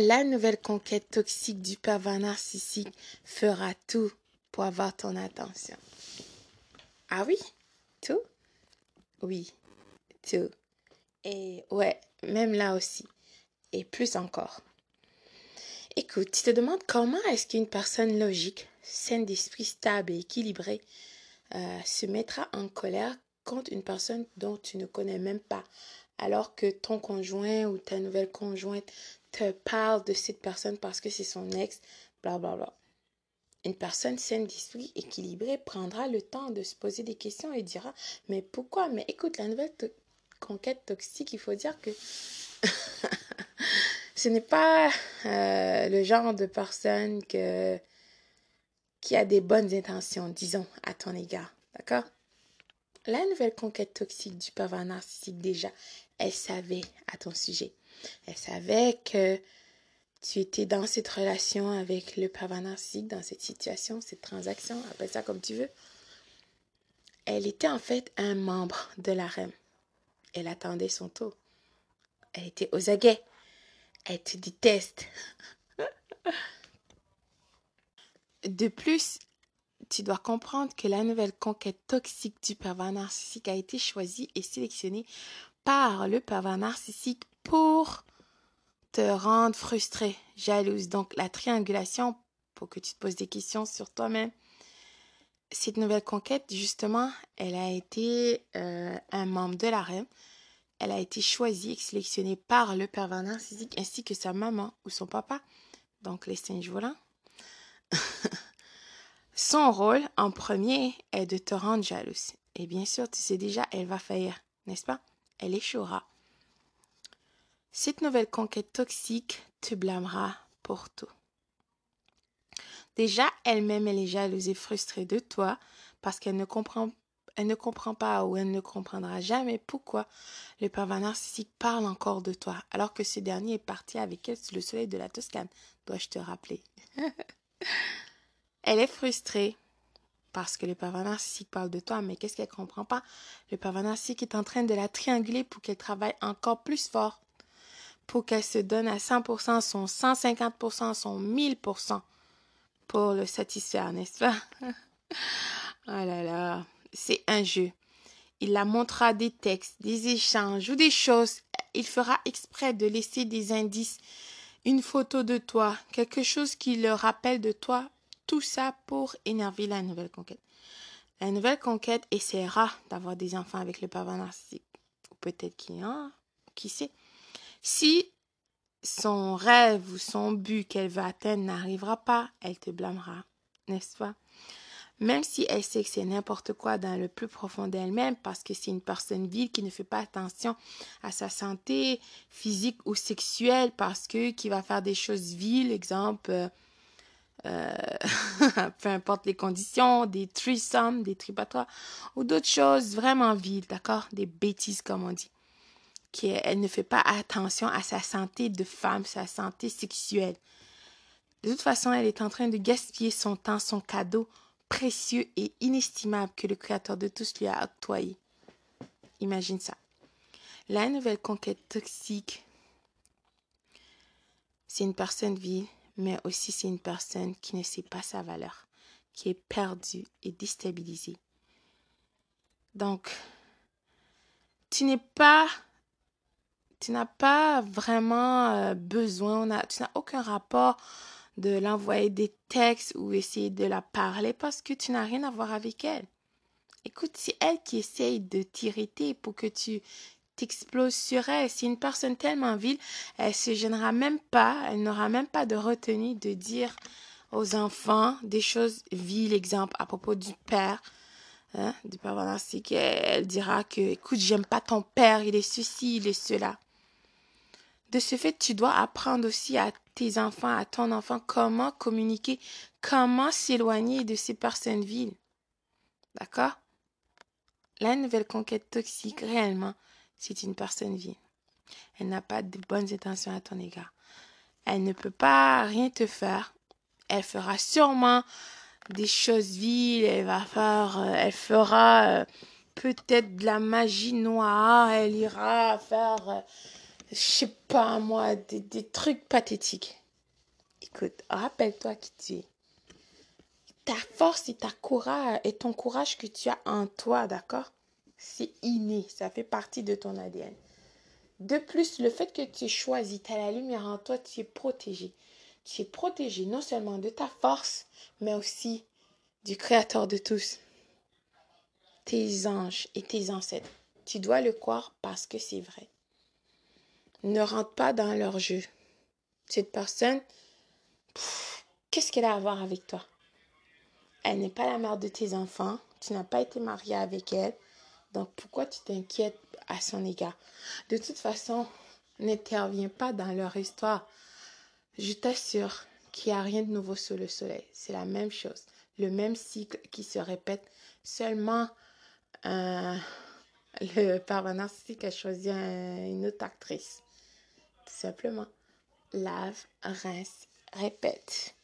la nouvelle conquête toxique du pervers narcissique fera tout pour avoir ton attention. Ah oui, tout? Oui, tout. Et ouais, même là aussi. Et plus encore. Écoute, tu te demandes comment est-ce qu'une personne logique, saine d'esprit, stable et équilibrée euh, se mettra en colère contre une personne dont tu ne connais même pas, alors que ton conjoint ou ta nouvelle conjointe parle de cette personne parce que c'est son ex, bla bla bla. Une personne saine d'esprit, équilibrée, prendra le temps de se poser des questions et dira Mais pourquoi? Mais écoute, la nouvelle conquête toxique, il faut dire que ce n'est pas euh, le genre de personne que, qui a des bonnes intentions, disons, à ton égard. D'accord? La nouvelle conquête toxique du pervers narcissique, déjà, elle savait à ton sujet. Elle savait que tu étais dans cette relation avec le narcissique, dans cette situation, cette transaction, appelle ça comme tu veux. Elle était en fait un membre de la REM. Elle attendait son tour. Elle était aux aguets. Elle te déteste. De plus, tu dois comprendre que la nouvelle conquête toxique du pervers narcissique a été choisie et sélectionnée par le pervers narcissique pour te rendre frustré, jalouse. Donc la triangulation, pour que tu te poses des questions sur toi-même. Cette nouvelle conquête, justement, elle a été euh, un membre de la reine. Elle a été choisie et sélectionnée par le pervers narcissique ainsi que sa maman ou son papa, donc les singes volants. son rôle en premier est de te rendre jalouse. Et bien sûr, tu sais déjà, elle va faillir, n'est-ce pas? Elle échouera. Cette nouvelle conquête toxique te blâmera pour tout. Déjà, elle-même, elle est jalouse et frustrée de toi parce qu'elle ne comprend elle ne comprend pas ou elle ne comprendra jamais pourquoi le pervers narcissique parle encore de toi, alors que ce dernier est parti avec elle sous le soleil de la Toscane, dois-je te rappeler? elle est frustrée parce que le pervers narcissique parle de toi, mais qu'est-ce qu'elle comprend pas? Le pervers narcissique est en train de la trianguler pour qu'elle travaille encore plus fort, pour qu'elle se donne à 100%, son 150%, son 1000% pour le satisfaire, n'est-ce pas? oh là là c'est un jeu. Il la montrera des textes, des échanges ou des choses. Il fera exprès de laisser des indices, une photo de toi, quelque chose qui le rappelle de toi, tout ça pour énerver la nouvelle conquête. La nouvelle conquête essaiera d'avoir des enfants avec le pervers narcissique. Ou peut-être qu'il y a, qui sait? Si son rêve ou son but qu'elle veut atteindre n'arrivera pas, elle te blâmera, n'est-ce pas? même si elle sait que c'est n'importe quoi dans le plus profond d'elle-même, parce que c'est une personne vile qui ne fait pas attention à sa santé physique ou sexuelle, parce que qui va faire des choses viles, exemple, euh, euh peu importe les conditions, des threesomes, des tripatoires, ou d'autres choses vraiment viles, d'accord? Des bêtises, comme on dit. Qui, elle ne fait pas attention à sa santé de femme, sa santé sexuelle. De toute façon, elle est en train de gaspiller son temps, son cadeau, précieux et inestimable que le Créateur de tous lui a octroyé. Imagine ça. La nouvelle conquête toxique, c'est une personne vile, mais aussi c'est une personne qui ne sait pas sa valeur, qui est perdue et déstabilisée. Donc, tu n'es pas, tu n'as pas vraiment euh, besoin, tu n'as aucun rapport de l'envoyer des textes ou essayer de la parler parce que tu n'as rien à voir avec elle. Écoute, c'est elle qui essaye de t'irriter pour que tu t'exploses sur elle. Si une personne tellement vile, elle se gênera même pas, elle n'aura même pas de retenue de dire aux enfants des choses viles, exemple à propos du père, hein, du père narcissique. Elle dira que, écoute, j'aime pas ton père, il est ceci, il est cela. De ce fait, tu dois apprendre aussi à tes enfants, à ton enfant, comment communiquer, comment s'éloigner de ces personnes viles. D'accord? La nouvelle conquête toxique, réellement, c'est une personne vile. Elle n'a pas de bonnes intentions à ton égard. Elle ne peut pas rien te faire. Elle fera sûrement des choses viles. Elle va faire, euh, elle fera euh, peut-être de la magie noire. Elle ira faire euh, je sais pas moi, des, des trucs pathétiques. Écoute, rappelle-toi qui tu es. Ta force et ta courage et ton courage que tu as en toi, d'accord? C'est inné, ça fait partie de ton ADN. De plus, le fait que tu aies choisi, tu as la lumière en toi, tu es protégé. Tu es protégé non seulement de ta force, mais aussi du Créateur de tous. Tes anges et tes ancêtres. Tu dois le croire parce que c'est vrai. Ne rentre pas dans leur jeu. Cette personne, qu'est-ce qu'elle a à voir avec toi? Elle n'est pas la mère de tes enfants. Tu n'as pas été marié avec elle. Donc pourquoi tu t'inquiètes à son égard? De toute façon, n'interviens pas dans leur histoire. Je t'assure qu'il n'y a rien de nouveau sous le soleil. C'est la même chose. Le même cycle qui se répète. Seulement, euh, le parent narcissique a choisi une autre actrice. Simplement. Lave, rince, répète.